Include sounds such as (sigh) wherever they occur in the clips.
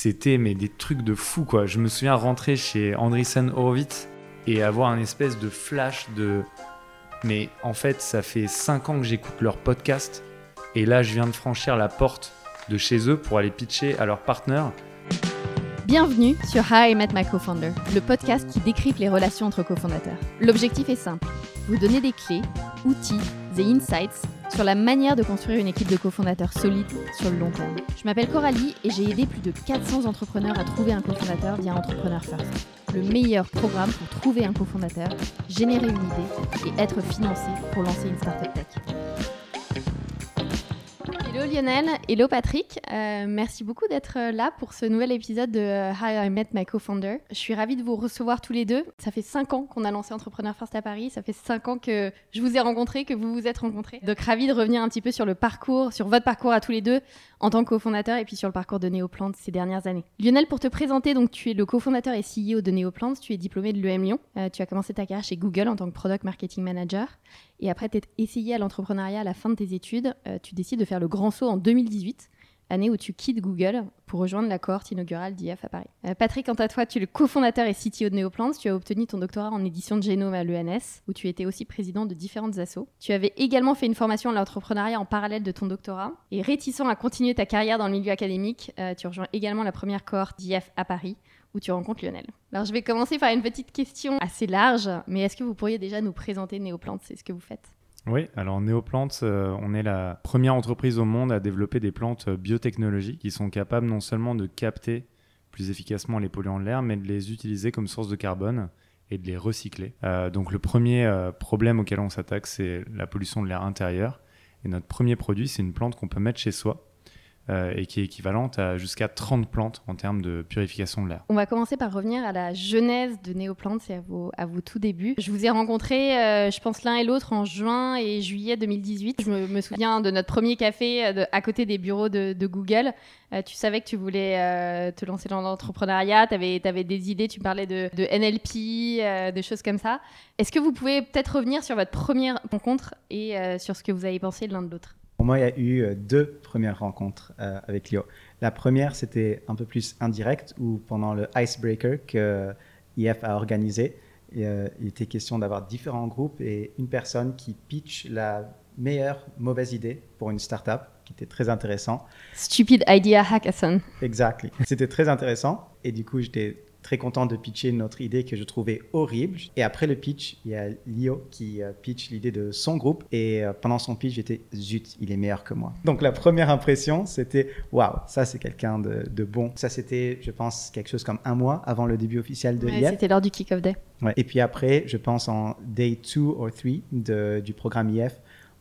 C'était mais des trucs de fou quoi. Je me souviens rentrer chez Andreessen Horowitz et avoir un espèce de flash de mais en fait ça fait 5 ans que j'écoute leur podcast et là je viens de franchir la porte de chez eux pour aller pitcher à leur partenaire. Bienvenue sur How I Met My Co-Founder, le podcast qui décrypte les relations entre cofondateurs. L'objectif est simple, vous donner des clés, outils et insights sur la manière de construire une équipe de cofondateurs solide sur le long terme. Je m'appelle Coralie et j'ai aidé plus de 400 entrepreneurs à trouver un cofondateur via Entrepreneur First, le meilleur programme pour trouver un cofondateur, générer une idée et être financé pour lancer une startup tech. Hello Lionel, hello Patrick, euh, merci beaucoup d'être euh, là pour ce nouvel épisode de euh, How I Met My Co-Founder. Je suis ravie de vous recevoir tous les deux. Ça fait 5 ans qu'on a lancé Entrepreneur First à Paris, ça fait 5 ans que je vous ai rencontré, que vous vous êtes rencontrés. Donc ravie de revenir un petit peu sur le parcours, sur votre parcours à tous les deux en tant que cofondateur et puis sur le parcours de Neoplant ces dernières années. Lionel, pour te présenter, donc tu es le cofondateur et CEO de Neoplant, tu es diplômé de l'EM Lyon, tu as commencé ta carrière chez Google en tant que Product Marketing Manager et après t'être essayé à l'entrepreneuriat à la fin de tes études, tu décides de faire le grand saut en 2018 année où tu quittes Google pour rejoindre la cohorte inaugurale d'IF à Paris. Euh, Patrick, quant à toi, tu es le cofondateur et CTO de Neoplants. Tu as obtenu ton doctorat en édition de génome à l'ENS, où tu étais aussi président de différentes assos. Tu avais également fait une formation à l'entrepreneuriat en parallèle de ton doctorat. Et réticent à continuer ta carrière dans le milieu académique, euh, tu rejoins également la première cohorte d'IF à Paris, où tu rencontres Lionel. Alors je vais commencer par une petite question assez large, mais est-ce que vous pourriez déjà nous présenter Neoplants C'est ce que vous faites oui, alors Néoplantes, euh, on est la première entreprise au monde à développer des plantes biotechnologiques qui sont capables non seulement de capter plus efficacement les polluants de l'air, mais de les utiliser comme source de carbone et de les recycler. Euh, donc le premier euh, problème auquel on s'attaque, c'est la pollution de l'air intérieur. Et notre premier produit, c'est une plante qu'on peut mettre chez soi euh, et qui est équivalente à jusqu'à 30 plantes en termes de purification de l'air. On va commencer par revenir à la genèse de Néoplantes et à vos, tout débuts. Je vous ai rencontrés, euh, je pense, l'un et l'autre en juin et juillet 2018. Je me, souviens de notre premier café euh, à côté des bureaux de, Google. tu savais que tu voulais te lancer dans l'entrepreneuriat, tu avais, des idées, tu parlais de, de NLP, de choses comme ça. Est-ce que vous pouvez peut-être revenir sur votre première rencontre et sur ce que vous avez pensé l'un de l'autre? Pour moi, il y a eu euh, deux premières rencontres euh, avec Lio. La première, c'était un peu plus indirect, où pendant le Icebreaker que IF a organisé, euh, il était question d'avoir différents groupes et une personne qui pitch la meilleure mauvaise idée pour une startup, qui était très intéressant. Stupid Idea Hackathon. Exactly. C'était très intéressant et du coup, j'étais très content de pitcher notre idée que je trouvais horrible. Et après le pitch, il y a Lio qui euh, pitch l'idée de son groupe. Et euh, pendant son pitch, j'étais zut, il est meilleur que moi. Donc la première impression, c'était waouh, ça c'est quelqu'un de, bon. Ça c'était, je pense, quelque chose comme un mois avant le début officiel de ouais, C'était lors du kick-off day. Ouais. Et puis après, je pense en day 2 ou 3 du programme IF,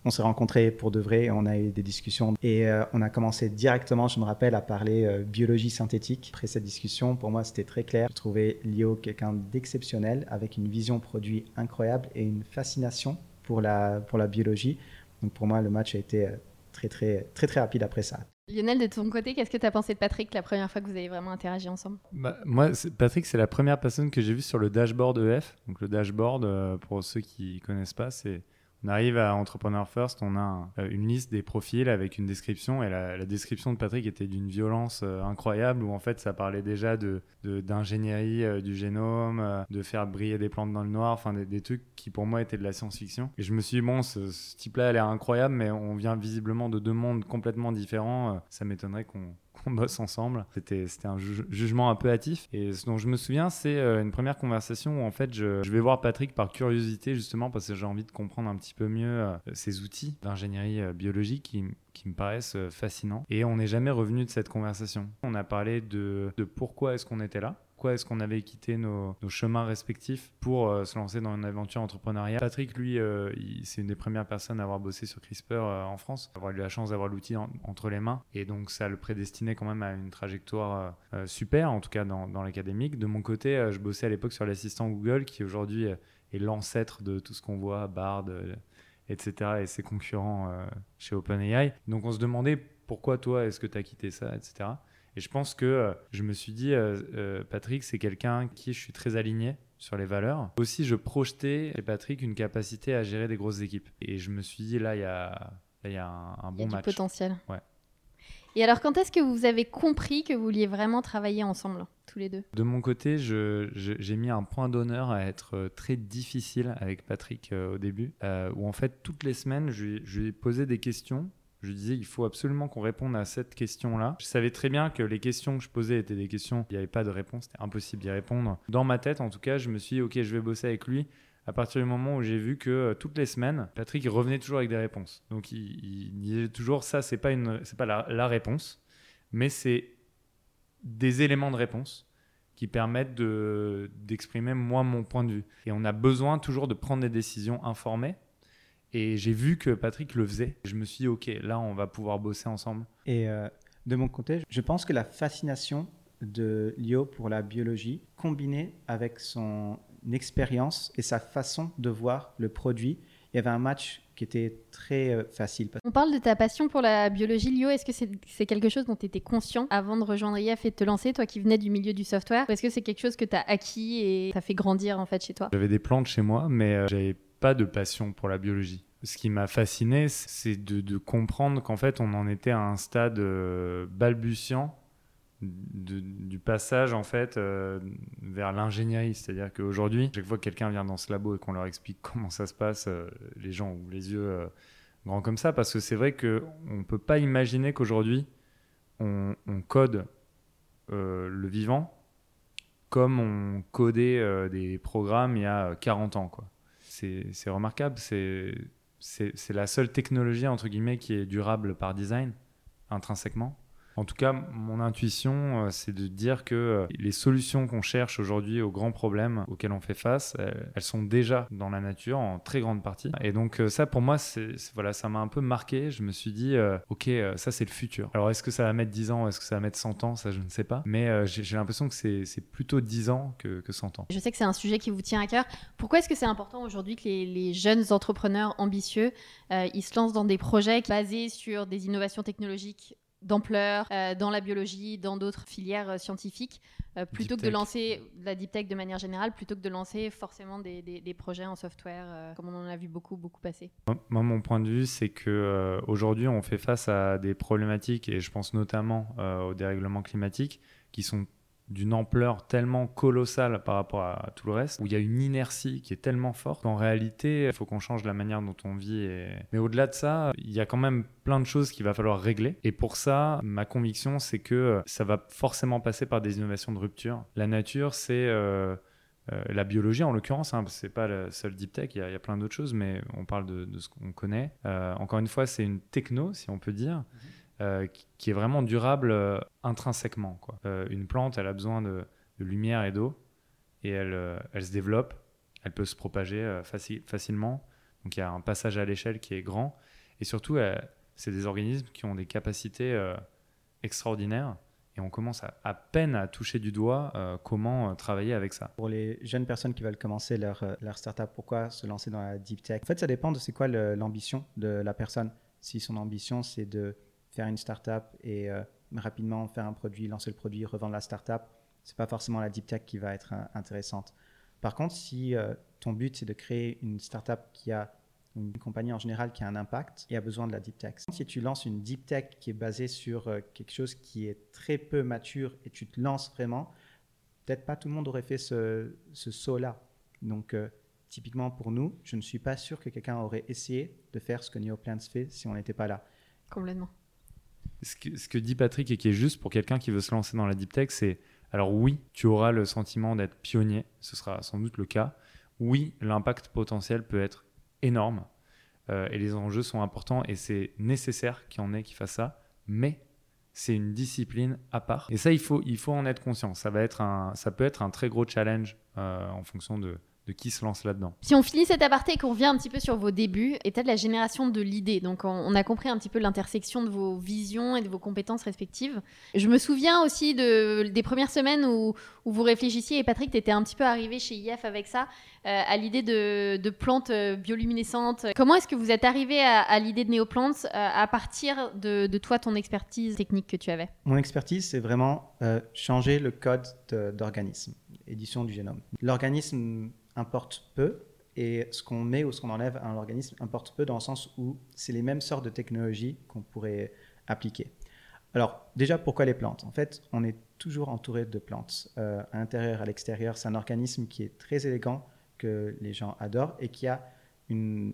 on s'est rencontrés pour de vrai, on a eu des discussions et euh, on a commencé directement, je me rappelle, à parler euh, biologie synthétique. Après cette discussion, pour moi, c'était très clair. Je trouvais Lio quelqu'un d'exceptionnel avec une vision produit incroyable et une fascination pour la, pour la biologie. Donc pour moi, le match a été euh, très, très, très, très rapide après ça. Lionel, de ton côté, qu'est-ce que tu as pensé de Patrick la première fois que vous avez vraiment interagi ensemble? Bah, Moi, Patrick, c'est la première personne que j'ai vue sur le dashboard EF. Donc le dashboard, pour ceux qui ne connaissent pas, c'est on arrive à Entrepreneur First, on a euh, une liste des profils avec une description et la, description de Patrick était d'une violence euh, incroyable où en fait ça parlait déjà de d'ingénierie euh, du génome, de faire briller des plantes dans le noir, enfin des, trucs qui pour moi étaient de la science-fiction. Et je me suis dit bon, ce type-là a l'air incroyable, mais on vient visiblement de deux mondes complètement différents. ça m'étonnerait qu'on on bosse ensemble. C'était un jugement un peu hâtif. Et ce dont je me souviens, c'est euh, une première conversation où en fait je, vais voir Patrick par curiosité justement parce que j'ai envie de comprendre un petit peu mieux euh, ces outils d'ingénierie euh, biologique qui, qui me paraissent fascinants. Et on n'est jamais revenu de cette conversation. On a parlé de, de pourquoi est-ce qu'on était là pourquoi est-ce qu'on avait quitté nos, chemins respectifs pour euh, se lancer dans une aventure entrepreneuriale. Patrick, lui, euh, c'est une des premières personnes à avoir bossé sur CRISPR euh, en France, avoir eu la chance d'avoir l'outil entre les mains, et donc ça le prédestinait quand même à une trajectoire super, en tout cas dans, dans l'académique. De mon côté, je bossais à l'époque sur l'assistant Google, qui aujourd'hui est l'ancêtre de tout ce qu'on voit, Bard, etc., et ses concurrents chez OpenAI. Donc on se demandait pourquoi toi, est-ce que tu as quitté ça, etc. Et je pense que euh, je me suis dit, euh, euh, Patrick, c'est quelqu'un qui je suis très aligné sur les valeurs. Aussi, je projetais chez Patrick une capacité à gérer des grosses équipes. Et je me suis dit, là, il y a, y a un, bon y a match. Du potentiel. Ouais. Et alors, quand est-ce que vous avez compris que vous vouliez vraiment travailler ensemble, tous les deux? De mon côté, j'ai mis un point d'honneur à être très difficile avec Patrick euh, au début, euh, où en fait, toutes les semaines, je, je lui ai posé des questions je disais il faut absolument qu'on réponde à cette question-là. Je savais très bien que les questions que je posais étaient des questions, il n'y avait pas de réponse, c'était impossible d'y répondre. Dans ma tête, en tout cas, je me suis dit, ok, je vais bosser avec lui à partir du moment où j'ai vu que euh, toutes les semaines, Patrick revenait toujours avec des réponses. Donc il, disait toujours ça, c'est pas une, pas la, réponse, mais c'est des éléments de réponse qui permettent de, d'exprimer moi mon point de vue. Et on a besoin toujours de prendre des décisions informées. Et j'ai vu que Patrick le faisait. Je me suis dit, ok, là, on va pouvoir bosser ensemble. Et euh, de mon côté, je pense que la fascination de Lio pour la biologie, combinée avec son expérience et sa façon de voir le produit. Il y avait un match qui était très euh, facile. On parle de ta passion pour la biologie, Lio. Est-ce que c'est quelque chose dont tu étais conscient avant de rejoindre IF et de te lancer, toi qui venais du milieu du software? Ou est-ce que c'est quelque chose que tu as acquis et ça fait grandir en fait chez toi? J'avais des plantes chez moi, mais euh, j'avais pas de passion pour la biologie. Ce qui m'a fasciné, c'est de, comprendre qu'en fait, on en était à un stade euh, balbutiant du passage en fait euh, vers l'ingénierie. C'est-à-dire qu'aujourd'hui, chaque fois que quelqu'un vient dans ce labo et qu'on leur explique comment ça se passe, euh, les gens ont les yeux grands comme ça, parce que c'est vrai qu'on ne peut pas imaginer qu'aujourd'hui, on, code le vivant comme on codait des programmes il y a 40 ans. C'est remarquable, c'est la seule technologie entre guillemets qui est durable par design, intrinsèquement. En tout cas, mon intuition, euh, c'est de dire que euh, les solutions qu'on cherche aujourd'hui aux grands problèmes auxquels on fait face, elles sont déjà dans la nature en très grande partie. Et donc euh, ça, pour moi, c'est voilà, ça m'a un peu marqué. Je me suis dit, ok, ça c'est le futur. Alors est-ce que ça va mettre 10 ans, est-ce que ça va mettre 100 ans, ça je ne sais pas. Mais j'ai l'impression que c'est plutôt 10 ans que, que 100 ans. Je sais que c'est un sujet qui vous tient à cœur. Pourquoi est-ce que c'est important aujourd'hui que les, jeunes entrepreneurs ambitieux, ils se lancent dans des projets basés sur des innovations technologiques d'ampleur euh, dans la biologie, dans d'autres filières euh, scientifiques, euh, plutôt que de lancer la deep tech de manière générale, plutôt que de lancer forcément des, des, projets en software, comme on en a vu beaucoup, beaucoup passer. Moi, mon point de vue, c'est que aujourd'hui, on fait face à des problématiques, et je pense notamment au dérèglement climatique, qui sont d'une ampleur tellement colossale par rapport à tout le reste, où il y a une inertie qui est tellement forte qu'en réalité, il faut qu'on change la manière dont on vit. Mais au-delà de ça, il y a quand même plein de choses qu'il va falloir régler. Et pour ça, ma conviction, c'est que ça va forcément passer par des innovations de rupture. La nature, c'est... Euh, euh, la biologie en l'occurrence, hein, c'est pas le seul deep tech, il y, a plein d'autres choses, mais on parle de, ce qu'on connaît. Euh, encore une fois, c'est une techno, si on peut dire. Mhm. Euh, qui est vraiment durable euh, intrinsèquement. Euh, une plante, elle a besoin de, lumière et d'eau, et elle, elle, se développe, elle peut se propager facilement. Donc il y a un passage à l'échelle qui est grand, et surtout, c'est des organismes qui ont des capacités extraordinaires. Et on commence à, peine à toucher du doigt comment travailler avec ça. Pour les jeunes personnes qui veulent commencer leur, leur startup, pourquoi se lancer dans la deep tech? En fait, ça dépend de c'est quoi l'ambition de la personne. Si son ambition, c'est de faire une startup et euh, rapidement faire un produit, lancer le produit, revendre la startup, c'est pas forcément la deep tech qui va être euh, intéressante. Par contre, si euh, ton but c'est de créer une startup qui a une compagnie en général qui a un impact et a besoin de la deep tech. Si tu lances une deep tech qui est basée sur quelque chose qui est très peu mature et tu te lances vraiment, peut-être pas tout le monde aurait fait ce, saut-là. Donc, typiquement pour nous, je ne suis pas sûr que quelqu'un aurait essayé de faire ce que NeoPlants fait si on n'était pas là. Complètement ce que, dit Patrick et qui est juste pour quelqu'un qui veut se lancer dans la deep tech, c'est alors oui, tu auras le sentiment d'être pionnier, ce sera sans doute le cas. Oui, l'impact potentiel peut être énorme euh, et les enjeux sont importants et c'est nécessaire qu'il y en ait qui fassent ça, mais c'est une discipline à part. Et ça, il faut, il faut en être conscient. Ça, va être un, ça peut être un très gros challenge euh, en fonction de, de qui se lance là-dedans. Si on finit cet aparté et qu'on revient un petit peu sur vos débuts, et peut-être la génération de l'idée. Donc on, a compris un petit peu l'intersection de vos visions et de vos compétences respectives. Je me souviens aussi de, des premières semaines où, vous réfléchissiez, et Patrick, tu étais un petit peu arrivé chez IF avec ça, euh, à l'idée de, plantes euh, bioluminescentes. Comment est-ce que vous êtes arrivé à, l'idée de Néoplantes euh, à partir de, toi, ton expertise technique que tu avais? Mon expertise, c'est vraiment changer le code d'organisme, édition du génome. L'organisme importe peu et ce qu'on met ou ce qu'on enlève à l'organisme importe peu dans le sens où c'est les mêmes sortes de technologies qu'on pourrait appliquer. Alors, déjà, pourquoi les plantes? En fait, on est toujours entouré de plantes, euh, à l'intérieur, à l'extérieur. C'est un organisme qui est très élégant, que les gens adorent et qui a, une,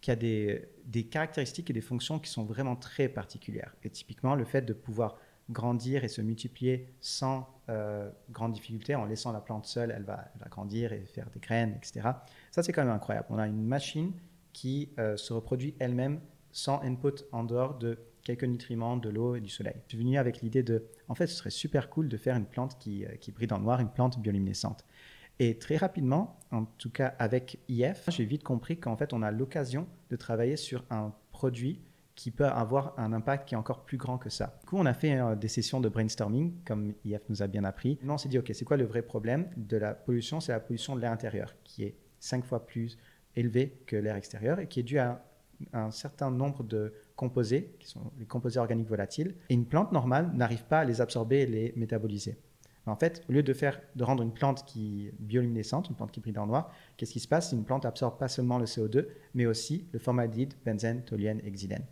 qui a des, des caractéristiques et des fonctions qui sont vraiment très particulières. Et typiquement, le fait de pouvoir grandir et se multiplier sans euh, grande difficulté, en laissant la plante seule, elle va, elle grandir et faire des graines, etc. Ça, c'est quand même incroyable. On a une machine qui euh, se reproduit elle-même sans input en dehors de quelques nutriments, de l'eau et du soleil. Je suis venu avec l'idée de, en fait, ce serait super cool de faire une plante qui, euh, qui brille dans le noir, une plante bioluminescente. Et très rapidement, en tout cas avec IF, j'ai vite compris qu'en fait, on a l'occasion de travailler sur un produit qui peut avoir un impact qui est encore plus grand que ça. Du coup, on a fait euh, des sessions de brainstorming, comme IF nous a bien appris. Là, on s'est dit, OK, c'est quoi le vrai problème de la pollution? C'est la pollution de l'air intérieur, qui est cinq fois plus élevée que l'air extérieur et qui est due à un certain nombre de composés, qui sont les composés organiques volatiles. Et une plante normale n'arrive pas à les absorber et les métaboliser. En fait, au lieu de, faire, de rendre une plante qui bioluminescente, une plante qui brille dans le noir, qu'est-ce qui se passe? Une plante absorbe pas seulement le CO2, mais aussi le formaldéhyde, benzène, toluène et xylène.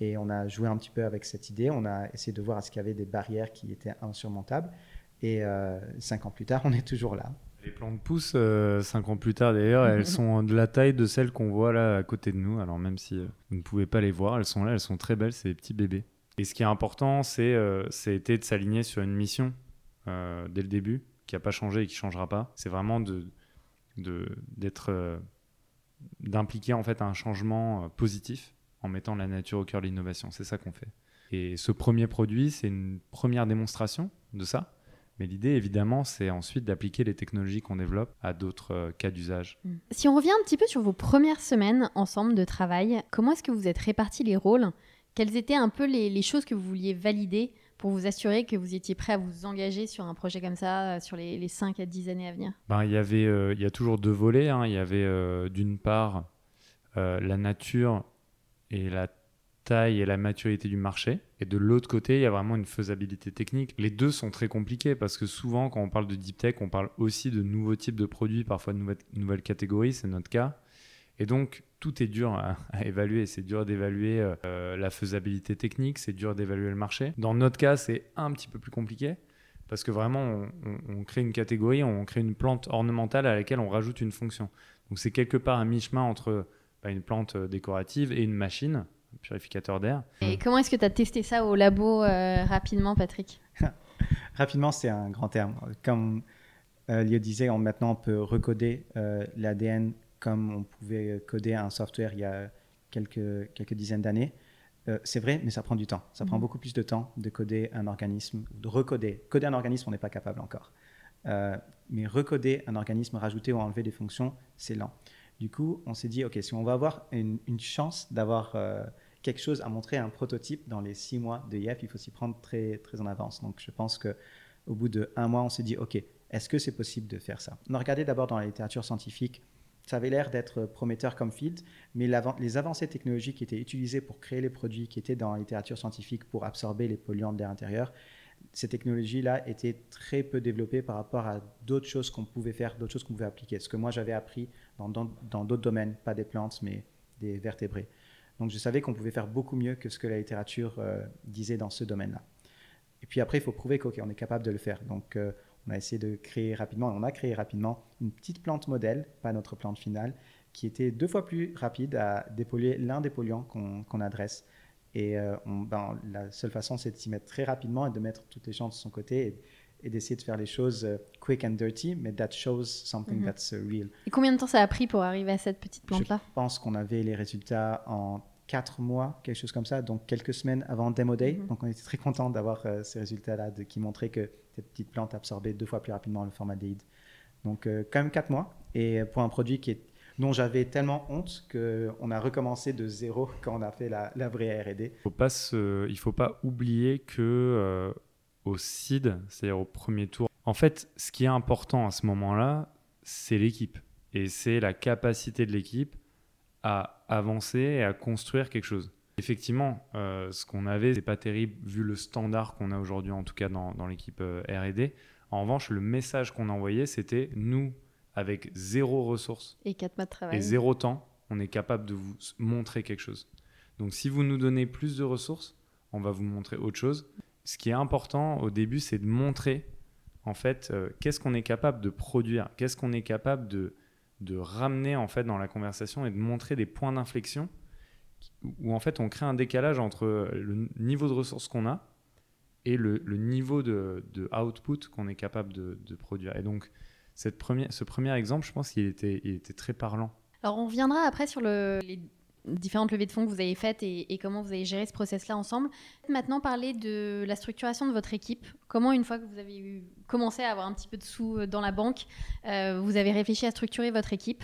Et on a joué un petit peu avec cette idée. On a essayé de voir est-ce qu'il y avait des barrières qui étaient insurmontables. Et euh, cinq ans plus tard, (laughs) on est toujours là. Les plantes poussent euh, cinq ans plus tard d'ailleurs. elles (laughs) sont de la taille de celles qu'on voit là à côté de nous. Alors même si euh, vous ne pouvez pas les voir, elles sont là, elles sont très belles. C'est des petits bébés. Et ce qui est important, c'est euh, de s'aligner sur une mission euh, dès le début, qui n'a pas changé et qui changera pas. C'est vraiment de d'être d'impliquer en fait un changement positif en mettant la nature au cœur de l'innovation. C'est ça qu'on fait. Et ce premier produit, c'est une première démonstration de ça. Mais l'idée, évidemment, c'est ensuite d'appliquer les technologies qu'on développe à d'autres euh, cas d'usage. Si on revient un petit peu sur vos premières semaines ensemble de travail, comment est-ce que vous êtes répartis les rôles? Quelles étaient un peu les, les, choses que vous vouliez valider pour vous assurer que vous étiez prêt à vous engager sur un projet comme ça euh, sur les, les 5 à 10 années à venir? Ben, Il y avait, euh, il y a toujours deux volets. Hein. Il y avait euh, d'une part la nature et la taille et la maturité du marché. Et de l'autre côté, il y a vraiment une faisabilité technique. Les deux sont très compliqués parce que souvent, quand on parle de deep tech, on parle aussi de nouveaux types de produits, parfois de nouvelles, catégories, c'est notre cas. Et donc, tout est dur (laughs) à, évaluer. C'est dur d'évaluer euh, la faisabilité technique, c'est dur d'évaluer le marché. Dans notre cas, c'est un petit peu plus compliqué parce que vraiment, on, on, crée une catégorie, on crée une plante ornementale à laquelle on rajoute une fonction. Donc, c'est quelque part un mi-chemin entre une plante décorative et une machine, un purificateur d'air. Et comment est-ce que tu as testé ça au labo euh, rapidement, Patrick (laughs) Rapidement, c'est un grand terme. Comme euh, Lio disait, on, maintenant, on peut recoder euh, l'ADN comme on pouvait coder un software il y a quelques, quelques dizaines d'années. Euh, c'est vrai, mais ça prend du temps. Ça mmh. prend beaucoup plus de temps de coder un organisme, de recoder. Coder un organisme, on n'est pas capable encore. Euh, mais recoder un organisme, rajouter ou enlever des fonctions, c'est lent. Du coup, on s'est dit, OK, si on va avoir une, chance d'avoir euh, quelque chose à montrer, un prototype dans les six mois de IF, il faut s'y prendre très, très en avance. Donc, je pense qu'au bout d'un mois, on s'est dit, OK, est-ce que c'est possible de faire ça? On a regardé d'abord dans la littérature scientifique ça avait l'air d'être prometteur comme field, mais les avancées technologiques qui étaient utilisées pour créer les produits qui étaient dans la littérature scientifique pour absorber les polluants de l'air intérieur, ces technologies-là étaient très peu développées par rapport à d'autres choses qu'on pouvait faire, d'autres choses qu'on pouvait appliquer. Ce que moi j'avais appris dans d'autres domaines, pas des plantes, mais des vertébrés. Donc je savais qu'on pouvait faire beaucoup mieux que ce que la littérature euh, disait dans ce domaine-là. Et puis après, il faut prouver qu'on est capable de le faire. Donc euh, on a essayé de créer rapidement, on a créé rapidement une petite plante modèle, pas notre plante finale, qui était deux fois plus rapide à dépolluer l'un des polluants qu'on qu adresse. Et euh, ben, la seule façon, c'est de s'y mettre très rapidement et de mettre toutes les chances de son côté et, et d'essayer de faire les choses uh, quick and dirty, mais that shows something mm -hmm. that's uh, real. Et combien de temps ça a pris pour arriver à cette petite plante-là? Je pense qu'on avait les résultats en quatre mois, quelque chose comme ça, donc quelques semaines avant Demo Day. Mm -hmm. Donc on était très content d'avoir euh, ces résultats-là qui montraient que cette petite plante absorbait deux fois plus rapidement le formaldéhyde. Donc euh, quand même quatre mois. Et pour un produit qui est, dont j'avais tellement honte qu'on a recommencé de zéro (laughs) quand on a fait la, la vraie R&D. Il ne faut pas oublier que euh, au seed, c'est-à-dire au premier tour, en fait, ce qui est important à ce moment-là, c'est l'équipe. Et c'est la capacité de l'équipe à avancer et à construire quelque chose. Effectivement, euh, ce qu'on avait, c'est pas terrible vu le standard qu'on a aujourd'hui, en tout cas dans, dans l'équipe euh, R&D. En revanche, le message qu'on envoyait, c'était nous, avec zéro ressources et quatre mois de travail et zéro temps, on est capable de vous montrer quelque chose. Donc, si vous nous donnez plus de ressources, on va vous montrer autre chose. Ce qui est important au début, c'est de montrer en fait euh, qu'est-ce qu'on est capable de produire, qu'est-ce qu'on est capable de, de ramener en fait dans la conversation et de montrer des points d'inflexion où en fait on crée un décalage entre le niveau de ressources qu'on a et le, niveau de, output qu'on est capable de, produire. Et donc cette première, ce premier exemple, je pense qu'il était, il était très parlant. Alors on reviendra après sur le, les différentes levées de fonds que vous avez faites et, comment vous avez géré ce process-là ensemble. Maintenant, parler de la structuration de votre équipe. Comment, une fois que vous avez commencé à avoir un petit peu de sous euh, dans la banque, euh, vous avez réfléchi à structurer votre équipe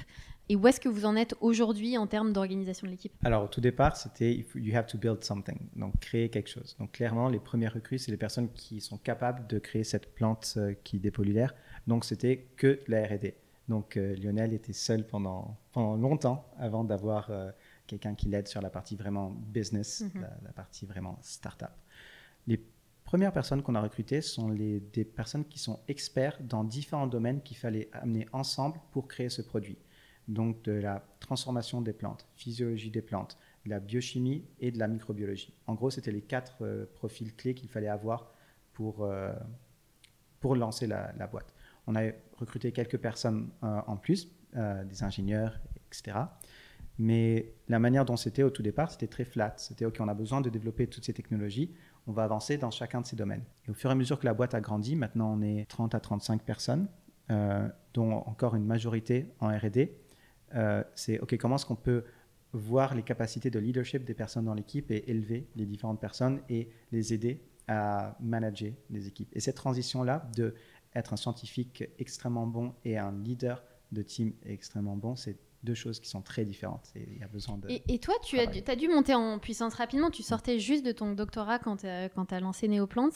et où est-ce que vous en êtes aujourd'hui en termes d'organisation de l'équipe? Alors, au tout départ, c'était you have to build something, donc créer quelque chose. Donc, clairement, les premières recrues, c'est les personnes qui sont capables de créer cette plante euh, qui dépollue l'air. Donc, c'était que la R&D. Donc, Lionel était seul pendant, pendant longtemps avant d'avoir quelqu'un qui l'aide sur la partie vraiment business, mhm. la, partie vraiment startup. Les premières personnes qu'on a recrutées sont les, des personnes qui sont experts dans différents domaines qu'il fallait amener ensemble pour créer ce produit. Donc de la transformation des plantes, physiologie des plantes, de la biochimie et de la microbiologie. En gros, c'était les quatre euh, profils clés qu'il fallait avoir pour, euh, pour lancer la, boîte. On a recruté quelques personnes euh, en plus, des ingénieurs, etc. Mais la manière dont c'était au tout départ, c'était très flat. C'était OK, on a besoin de développer toutes ces technologies, on va avancer dans chacun de ces domaines. Et au fur et à mesure que la boîte a grandi, maintenant on est 30 à 35 personnes, euh, dont encore une majorité en RD. Euh, c'est OK, comment est-ce qu'on peut voir les capacités de leadership des personnes dans l'équipe et élever les différentes personnes et les aider à manager les équipes? Et cette transition-là, de être un scientifique extrêmement bon et un leader de team extrêmement bon, c'est deux choses qui sont très différentes. Et, il y a besoin de et, toi, tu as, dû, as, dû monter en puissance rapidement. Tu sortais juste de ton doctorat quand, euh, quand tu as lancé Neoplants.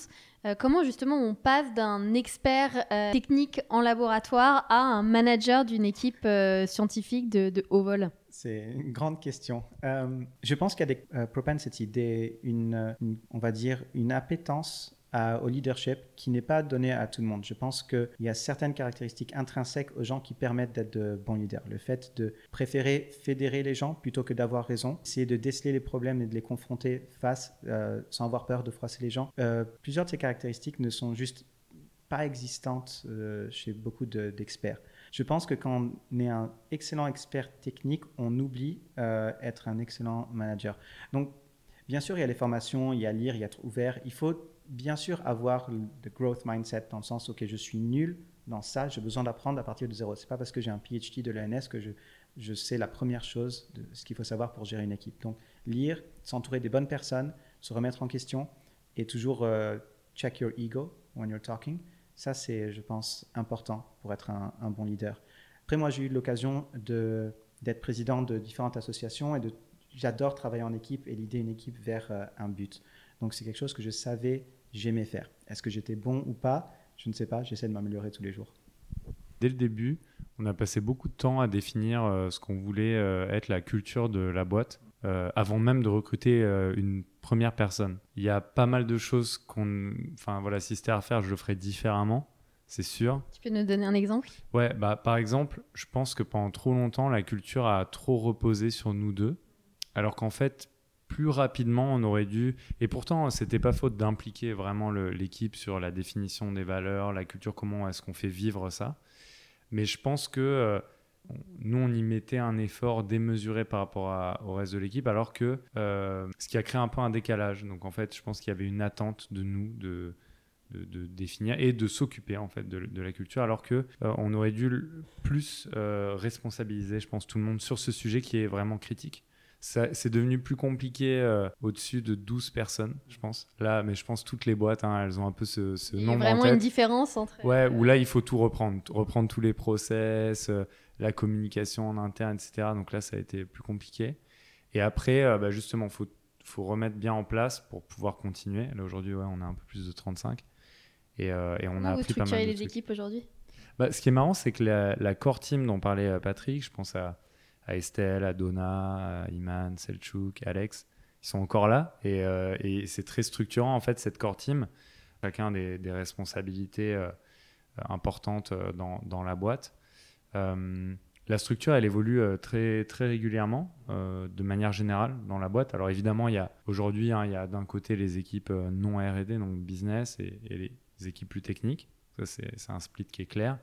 Euh, comment justement on passe d'un expert euh, technique en laboratoire à un manager d'une équipe scientifique de, de, haut vol? C'est une grande question. je pense qu'il y a des propensities, des, une, on va dire, une appétence au leadership qui n'est pas donné à tout le monde. Je pense qu'il y a certaines caractéristiques intrinsèques aux gens qui permettent d'être de bons leaders. Le fait de préférer fédérer les gens plutôt que d'avoir raison, essayer de déceler les problèmes et de les confronter face euh, sans avoir peur de froisser les gens. Euh, plusieurs de ces caractéristiques ne sont juste pas existantes euh, chez beaucoup d'experts. je pense que quand on est un excellent expert technique, on oublie être un excellent manager. Donc, bien sûr, il y a les formations, il y a lire, il y a être ouvert. Il faut bien sûr avoir le growth mindset dans le sens, ok, je suis nul dans ça, j'ai besoin d'apprendre à partir de zéro. C'est pas parce que j'ai un PhD de l'ENS que je, je sais la première chose de ce qu'il faut savoir pour gérer une équipe. Donc, lire, s'entourer des bonnes personnes, se remettre en question et toujours euh, check your ego when you're talking. Ça, c'est, je pense, important pour être un, bon leader. Après, moi, j'ai eu l'occasion d'être président de différentes associations et de, j'adore travailler en équipe et l'idée une équipe vers euh, un but. Donc, c'est quelque chose que je savais j'aimais faire. Est-ce que j'étais bon ou pas? Je ne sais pas, j'essaie de m'améliorer tous les jours. Dès le début, on a passé beaucoup de temps à définir euh, ce qu'on voulait euh, être la culture de la boîte. Euh, avant même de recruter une première personne. Il y a pas mal de choses qu'on. Enfin voilà, si c'était à refaire, je le ferais différemment, c'est sûr. Tu peux nous donner un exemple? Ouais, bah par exemple, je pense que pendant trop longtemps, la culture a trop reposé sur nous deux, alors qu'en fait, plus rapidement on aurait dû. Et pourtant, c'était pas faute d'impliquer vraiment l'équipe sur la définition des valeurs, la culture, comment est-ce qu'on fait vivre ça. Mais je pense que euh, nous, on y mettait un effort démesuré par rapport au reste de l'équipe, alors que euh, ce qui a créé un peu un décalage. Donc en fait, je pense qu'il y avait une attente de nous de, définir et de s'occuper en fait de, la culture, alors que euh, on aurait dû plus responsabiliser, je pense, tout le monde sur ce sujet qui est vraiment critique c'est devenu plus compliqué euh, au-dessus de 12 personnes, je pense. Là, mais je pense toutes les boîtes, hein, elles ont un peu ce, ce il y a vraiment une différence entre. Ouais, où là, il faut tout reprendre, reprendre tous les process, euh, la communication en interne, etc. Donc là, ça a été plus compliqué. Et après, euh, bah, justement, il faut, faut remettre bien en place pour pouvoir continuer. Là, aujourd'hui, ouais, on a un peu plus de 35. Et, et on a vous appris pas mal de les équipes aujourd'hui? Bah, Ce qui est marrant, c'est que la, la, core team dont parlait Patrick, je pense à à Estelle, à Donna, à Iman, Selchuk, Alex. Ils sont encore là et, euh, et c'est très structurant en fait cette core team. Chacun des, des responsabilités euh, importantes euh, dans, la boîte. La structure, elle évolue très, très régulièrement, de manière générale, dans la boîte. Alors évidemment, il y a aujourd'hui, hein, il y a d'un côté les équipes non R&D, donc business, et, les équipes plus techniques. Ça, c'est un split qui est clair.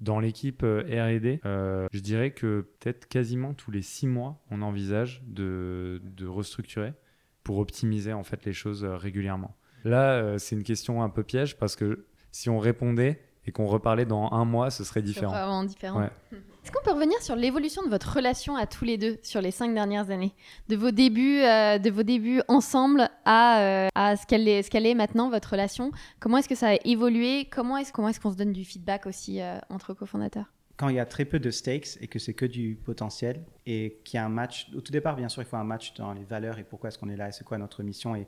Dans l'équipe R&D, je dirais que peut-être quasiment tous les six mois, on envisage de, de restructurer pour optimiser en fait les choses régulièrement. Là, c'est une question un peu piège parce que si on répondait, et qu'on reparlait dans un mois, ce serait différent. Vraiment différent. (laughs) Est-ce qu'on peut revenir sur l'évolution de votre relation à tous les deux sur les cinq dernières années De vos débuts, euh, de vos débuts ensemble à, euh, à ce qu'elle est, est, maintenant, votre relation? Comment est-ce que ça a évolué? Comment est-ce qu'on est qu'on se donne du feedback aussi euh, entre cofondateurs? Quand il y a très peu de stakes et que c'est que du potentiel et qu'il y a un match, au tout départ, bien sûr, il faut un match dans les valeurs et pourquoi est-ce qu'on est là et c'est quoi notre mission et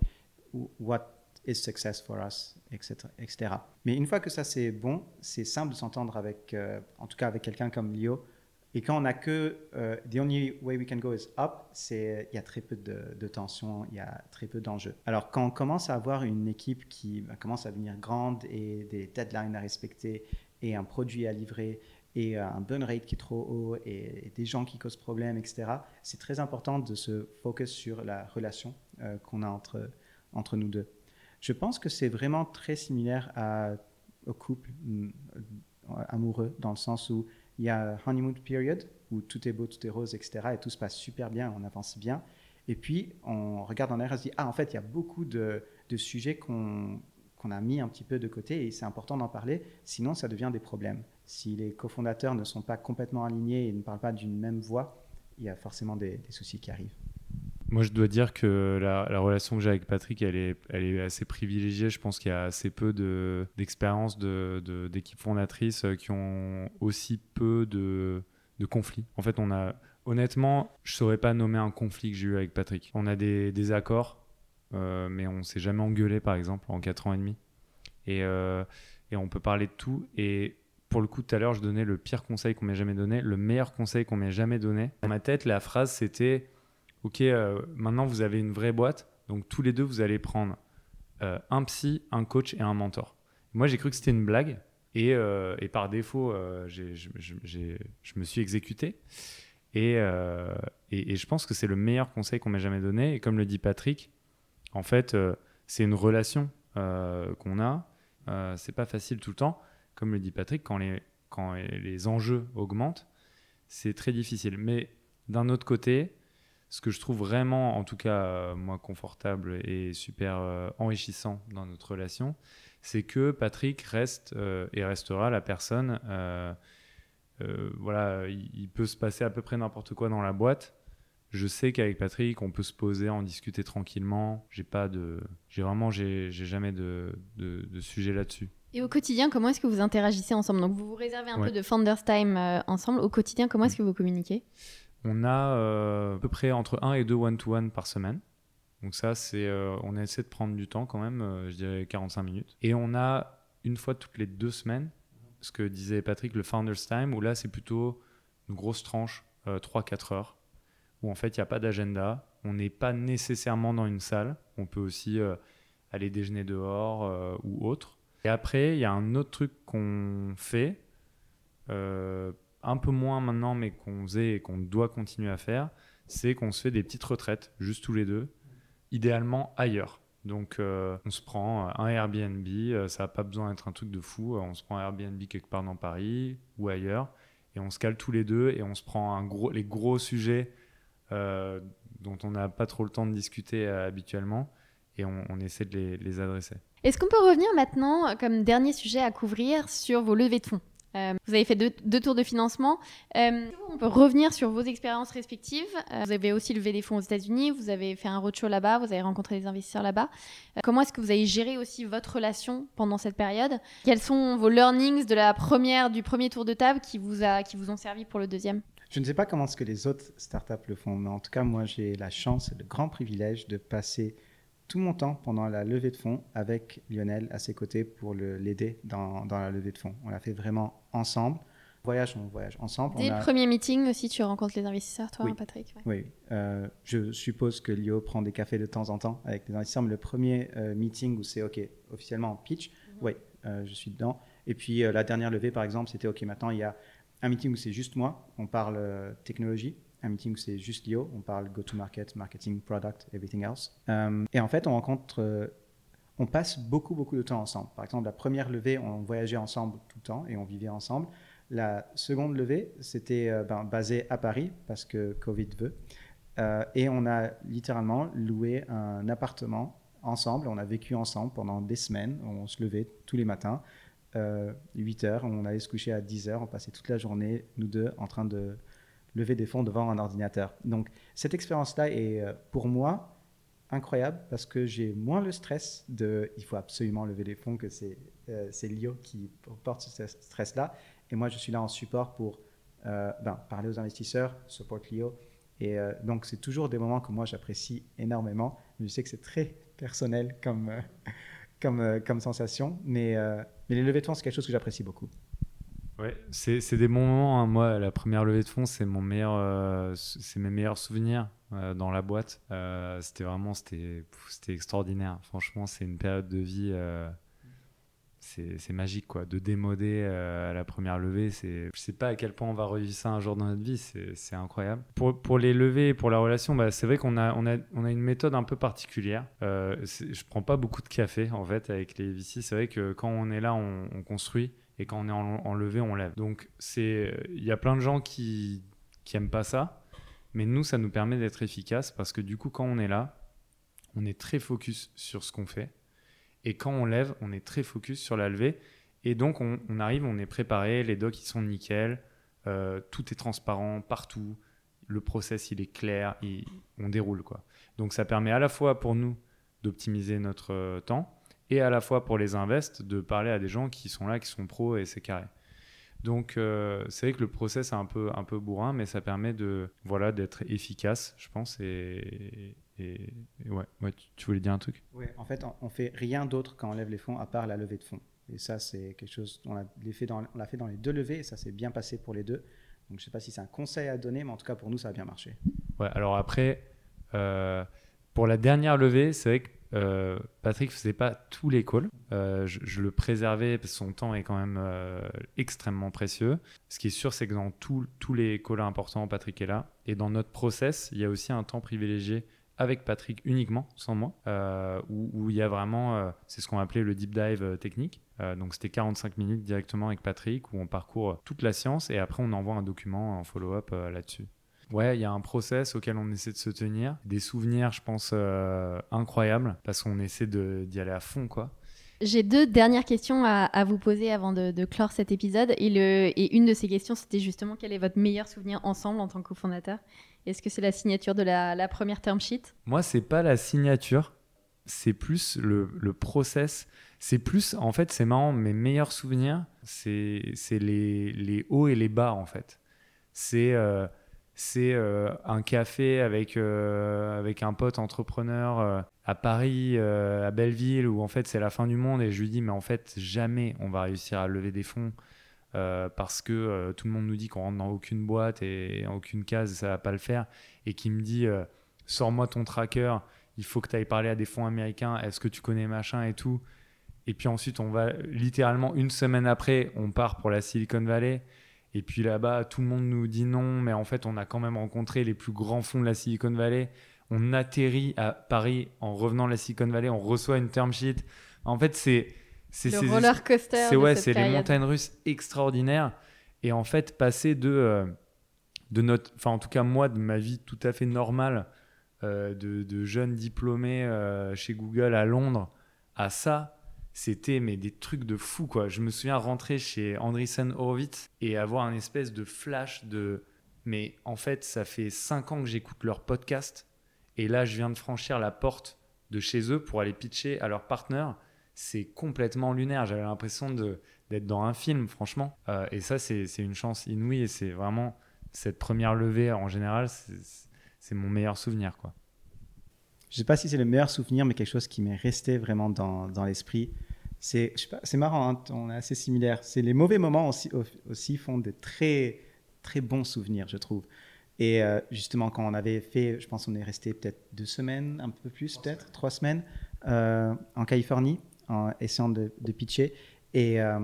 what is success for us, etc., etc. Mais une fois que ça c'est bon, c'est simple de s'entendre avec, euh, en tout cas avec quelqu'un comme Lio. Et quand on n'a que euh, the only way we can go is up, c'est il y a très peu de, de tension, il y a très peu d'enjeux. Alors quand on commence à avoir une équipe qui bah, commence à devenir grande et des deadlines à respecter et un produit à livrer et un burn rate qui est trop haut et, des gens qui causent problème, etc. C'est très important de se focus sur la relation euh, qu'on a entre, entre nous deux. Je pense que c'est vraiment très similaire à, au couple mm, amoureux, dans le sens où il y a honeymoon period, où tout est beau, tout est rose, etc. Et tout se passe super bien, on avance bien. Et puis, on regarde en l'air et se dit, ah, en fait, il y a beaucoup de, sujets qu'on a mis un petit peu de côté et c'est important d'en parler, sinon ça devient des problèmes. Si les cofondateurs ne sont pas complètement alignés et ne parlent pas d'une même voix, il y a forcément des soucis qui arrivent. Moi, je dois dire que la, relation que j'ai avec Patrick, elle est, elle est assez privilégiée. Je pense qu'il y a assez peu d'expériences de, d'équipes fondatrices euh, qui ont aussi peu de, conflits. En fait, on a, honnêtement, je ne saurais pas nommer un conflit que j'ai eu avec Patrick. On a des, accords, euh, mais on s'est jamais engueulé, par exemple, en 4 ans et demi. Et, euh, et on peut parler de tout. Et pour le coup, tout à l'heure, je donnais le pire conseil qu'on m'ait jamais donné, le meilleur conseil qu'on m'ait jamais donné. Dans ma tête, la phrase, c'était ok, euh, maintenant vous avez une vraie boîte, donc tous les deux vous allez prendre euh, un psy, un coach et un mentor. Moi j'ai cru que c'était une blague et, euh, par défaut je me suis exécuté et, je pense que c'est le meilleur conseil qu'on m'ait jamais donné et comme le dit Patrick, en fait c'est une relation qu'on a, c'est pas facile tout le temps. Comme le dit Patrick, quand les, quand les enjeux augmentent, c'est très difficile. Mais d'un autre côté, ce que je trouve vraiment, en tout cas, euh, moi, confortable et super euh, enrichissant dans notre relation, c'est que Patrick reste euh, et restera la personne. voilà, il, peut se passer à peu près n'importe quoi dans la boîte. Je sais qu'avec Patrick, on peut se poser, en discuter tranquillement. J'ai pas de, j'ai vraiment, j'ai jamais de, de, sujet là-dessus. Et au quotidien, comment est-ce que vous interagissez ensemble? Donc, vous vous réservez un peu de Founders Time ensemble. Au quotidien, comment est-ce que vous communiquez? On a euh, à peu près entre 1 et 2 one-to-one par semaine. Donc ça, c'est, euh, on essaie de prendre du temps quand même, euh, je dirais 45 minutes. Et on a une fois toutes les deux semaines, ce que disait Patrick, le Founders Time, où là, c'est plutôt une grosse tranche, 3-4 heures, où en fait, il n'y a pas d'agenda. On n'est pas nécessairement dans une salle. On peut aussi aller déjeuner dehors ou autre. Et après, il y a un autre truc qu'on fait un peu moins maintenant, mais qu'on faisait et qu'on doit continuer à faire, c'est qu'on se fait des petites retraites, juste tous les deux, idéalement ailleurs. Donc euh, on se prend un Airbnb, euh, ça n'a pas besoin d'être un truc de fou, euh, on se prend un Airbnb quelque part dans Paris ou ailleurs, et on se cale tous les deux et on se prend un gros, les gros sujets dont on n'a pas trop le temps de discuter habituellement, et on, essaie de les, les adresser. Est-ce qu'on peut revenir maintenant, comme dernier sujet à couvrir, sur vos levées de fonds? Euh, vous avez fait deux, tours de financement. Euh, on peut revenir sur vos expériences respectives. Euh, vous avez aussi levé des fonds aux États-Unis, vous avez fait un roadshow là-bas, vous avez rencontré des investisseurs là-bas. comment est-ce que vous avez géré aussi votre relation pendant cette période? Quels sont vos learnings de la première, du premier tour de table qui vous, a, qui vous ont servi pour le deuxième? Je ne sais pas comment ce que les autres startups le font, mais en tout cas, moi, j'ai la chance et le grand privilège de passer tout mon temps pendant la levée de fonds avec Lionel à ses côtés pour l'aider dans, dans, la levée de fonds. On l'a fait vraiment ensemble. Voyage, on voyage ensemble. Dès le premier meeting aussi, tu rencontres les investisseurs, toi, oui. Patrick Oui, euh, je suppose que Lio prend des cafés de temps en temps avec les investisseurs, mais le premier euh, meeting où c'est OK, officiellement en pitch, mhm. oui, euh, je suis dedans. Et puis la dernière levée, par exemple, c'était OK, maintenant il y a un meeting où c'est juste moi, on parle technologie. Un meeting où c'est juste Lio, on parle go-to-market, marketing, product, everything else. Et en fait, on rencontre, on passe beaucoup, beaucoup de temps ensemble. Par exemple, la première levée, on voyageait ensemble tout le temps et on vivait ensemble. La seconde levée, c'était ben, basé à Paris parce que Covid veut. et on a littéralement loué un appartement ensemble. On a vécu ensemble pendant des semaines. On se levait tous les matins. 8 euh, heures, on allait se coucher à 10 heures, on passait toute la journée, nous deux, en train de lever des fonds devant un ordinateur. Donc cette expérience-là est euh, pour moi incroyable parce que j'ai moins le stress de il faut absolument lever des fonds que c'est euh, Lio qui porte ce stress-là. Et moi, je suis là en support pour ben, parler aux investisseurs, support Lio. Et donc, c'est toujours des moments que moi, j'apprécie énormément. Je sais que c'est très personnel comme, comme, comme sensation, mais mais les levées de fonds, c'est quelque chose que j'apprécie beaucoup. Ouais, c'est des bons moments. Hein. Moi, la première levée de fonds, c'est mon meilleur, euh, c'est mes meilleurs souvenirs euh, dans la boîte. Euh, c'était vraiment, c'était extraordinaire. Franchement, c'est une période de vie c'est magique quoi. De démoder euh, à la première levée c'est je sais pas à quel point on va revivre ça un jour dans notre vie c'est incroyable. Pour, pour les levées pour la relation bah, c'est vrai qu'on a on, a on a une méthode un peu particulière. Euh, je prends pas beaucoup de café en fait avec les VC c'est vrai que quand on est là on, construit et quand on est en, en levée on lève. Donc c'est il y a plein de gens qui qui pas ça mais nous ça nous permet d'être efficace parce que du coup quand on est là on est très focus sur ce qu'on fait et quand on lève, on est très focus sur la levée. Et donc, on, arrive, on est préparé, les docs, ils sont nickel, euh, tout est transparent partout, le process, il est clair, on déroule. quoi. Donc, ça permet à la fois pour nous d'optimiser notre euh, temps et à la fois pour les invests de parler à des gens qui sont là, qui sont pros et c'est carré. Donc, euh, c'est vrai que le process est un peu, un peu bourrin, mais ça permet de voilà d'être efficace, je pense, et, et, ouais, ouais tu, voulais dire un truc? Oui, en fait, on, fait rien d'autre quand on lève les fonds à part la levée de fonds. Et ça, c'est quelque chose, on l'a fait, dans, fait dans les deux levées et ça s'est bien passé pour les deux. Donc, je ne sais pas si c'est un conseil à donner, mais en tout cas, pour nous, ça a bien marché. Ouais, alors après, euh, pour la dernière levée, c'est vrai que euh, Patrick faisait pas tous les calls. Euh, je, le préservais parce que son temps est quand même extrêmement précieux. Ce qui est sûr, c'est que dans tous les calls importants, Patrick est là. Et dans notre process, il y a aussi un temps privilégié avec Patrick uniquement, sans moi, euh, où, il y a vraiment, euh, c'est ce qu'on appelait le deep dive euh, technique. donc c'était 45 minutes directement avec Patrick, où on parcourt toute la science et après on envoie un document en follow-up là-dessus. Ouais, il y a un process auquel on essaie de se tenir, des souvenirs, je pense, incroyables, parce qu'on essaie d'y aller à fond, quoi. J'ai deux dernières questions à, vous poser avant de, clore cet épisode. Et, le, et une de ces questions, c'était justement quel est votre meilleur souvenir ensemble en tant que cofondateur? Est-ce que c'est la signature de la, première term sheet? Moi, c'est pas la signature, c'est plus le, le process. C'est plus, en fait, c'est marrant, mes meilleurs souvenirs, c'est les, les, hauts et les bas, en fait. C'est. Euh, c'est euh, un café avec, euh, avec un pote entrepreneur euh, à Paris, à Belleville, où en fait c'est la fin du monde et je lui dis mais en fait jamais on va réussir à lever des fonds parce que tout le monde nous dit qu'on rentre dans aucune boîte et en aucune case ça va pas le faire et qui me dit sors-moi ton tracker, il faut que tu ailles parler à des fonds américains, est-ce que tu connais machin et tout. Et puis ensuite on va littéralement une semaine après on part pour la Silicon Valley et puis là-bas, tout le monde nous dit non, mais en fait, on a quand même rencontré les plus grands fonds de la Silicon Valley. On atterrit à Paris en revenant de la Silicon Valley, on reçoit une term sheet. En fait, c'est c'est le roller coaster. C'est ouais, c'est les montagnes russes extraordinaires. Et en fait, passer de euh, de notre, enfin en tout cas moi, de ma vie tout à fait normale euh, de, de, jeune diplômé euh, chez Google à Londres à ça, c'était mais des trucs de fou quoi. Je me souviens rentrer chez Andreessen Horowitz et avoir un espèce de flash de mais en fait ça fait 5 ans que j'écoute leur podcast et là je viens de franchir la porte de chez eux pour aller pitcher à leur partenaire. C'est complètement lunaire. J'avais l'impression d'être dans un film franchement. Euh, et ça c'est une chance inouïe et c'est vraiment cette première levée en général c'est mon meilleur souvenir quoi je sais pas si c'est le meilleur souvenir, mais quelque chose qui m'est resté vraiment dans, dans l'esprit. C'est, c'est marrant, hein, on est assez similaires. C'est les mauvais moments aussi, aussi font de très, très bons souvenirs, je trouve. Et euh, justement, quand on avait fait, je pense qu'on est resté peut-être deux semaines, un peu plus peut-être, trois semaines, euh, en Californie, en essayant de, pitcher. Et euh,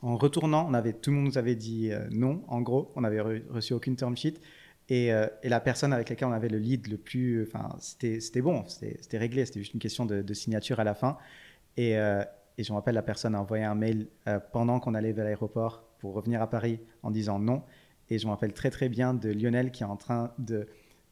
en retournant, on avait, tout le monde nous avait dit non, en gros, on n'avait reçu aucune term sheet. Et, et, la personne avec laquelle on avait le lead le plus, enfin, c'était bon, c'était réglé, c'était juste une question de, signature à la fin. Et, et je me rappelle, la personne a envoyé un mail pendant qu'on allait vers l'aéroport pour revenir à Paris en disant non. Et je me rappelle très très bien de Lionel qui est en train de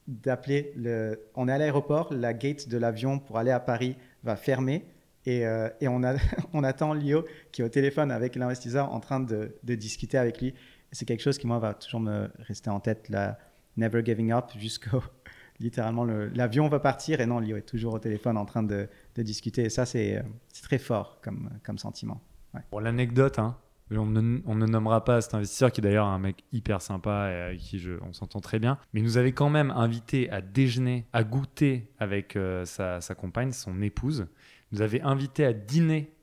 d'appeler le. On est à l'aéroport, la gate de l'avion pour aller à Paris va fermer. Et, euh, et on, a, (laughs) on attend Lio qui est au téléphone avec l'investisseur en train de, de discuter avec lui. C'est quelque chose qui, moi, va toujours me rester en tête, la never giving up jusqu'au. (laughs) Littéralement, l'avion va partir et non, Lio est toujours au téléphone en train de, de discuter. Et ça, c'est très fort comme, comme sentiment. Pour l'anecdote, hein, on ne, nommera pas cet investisseur qui est d'ailleurs un mec hyper sympa et avec qui je, on s'entend très bien. Mais il nous avait quand même invité à déjeuner, à goûter avec euh, sa, compagne, son épouse. Il nous avait invité à dîner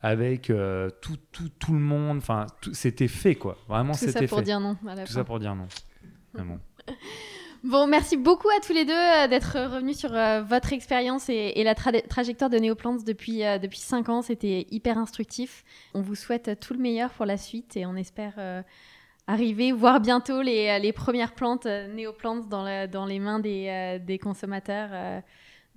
avec euh, tout, tout, tout, le monde. Enfin, c'était fait quoi. Vraiment, c'était fait. Tout ça pour dire non. tout ça pour dire non. Vraiment. Bon, merci beaucoup à tous les deux euh, d'être revenus sur euh, votre expérience et, la trajectoire de Neoplants depuis, euh, depuis 5 ans. C'était hyper instructif. On vous souhaite tout le meilleur pour la suite et on espère arriver, voir bientôt les, les premières plantes Neoplants dans, dans les mains des, des consommateurs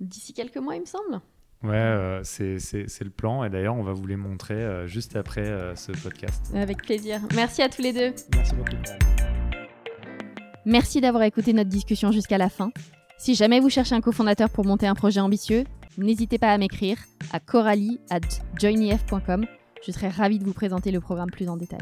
d'ici quelques mois, il me semble. Ouais, c'est le plan. Et d'ailleurs, on va vous les montrer juste après ce podcast. Avec plaisir. Merci à tous les deux. Merci beaucoup. Merci d'avoir écouté notre discussion jusqu'à la fin. Si jamais vous cherchez un cofondateur pour monter un projet ambitieux, n'hésitez pas à m'écrire à coralie at joinef.com. Je serai ravie de vous présenter le programme plus en détail.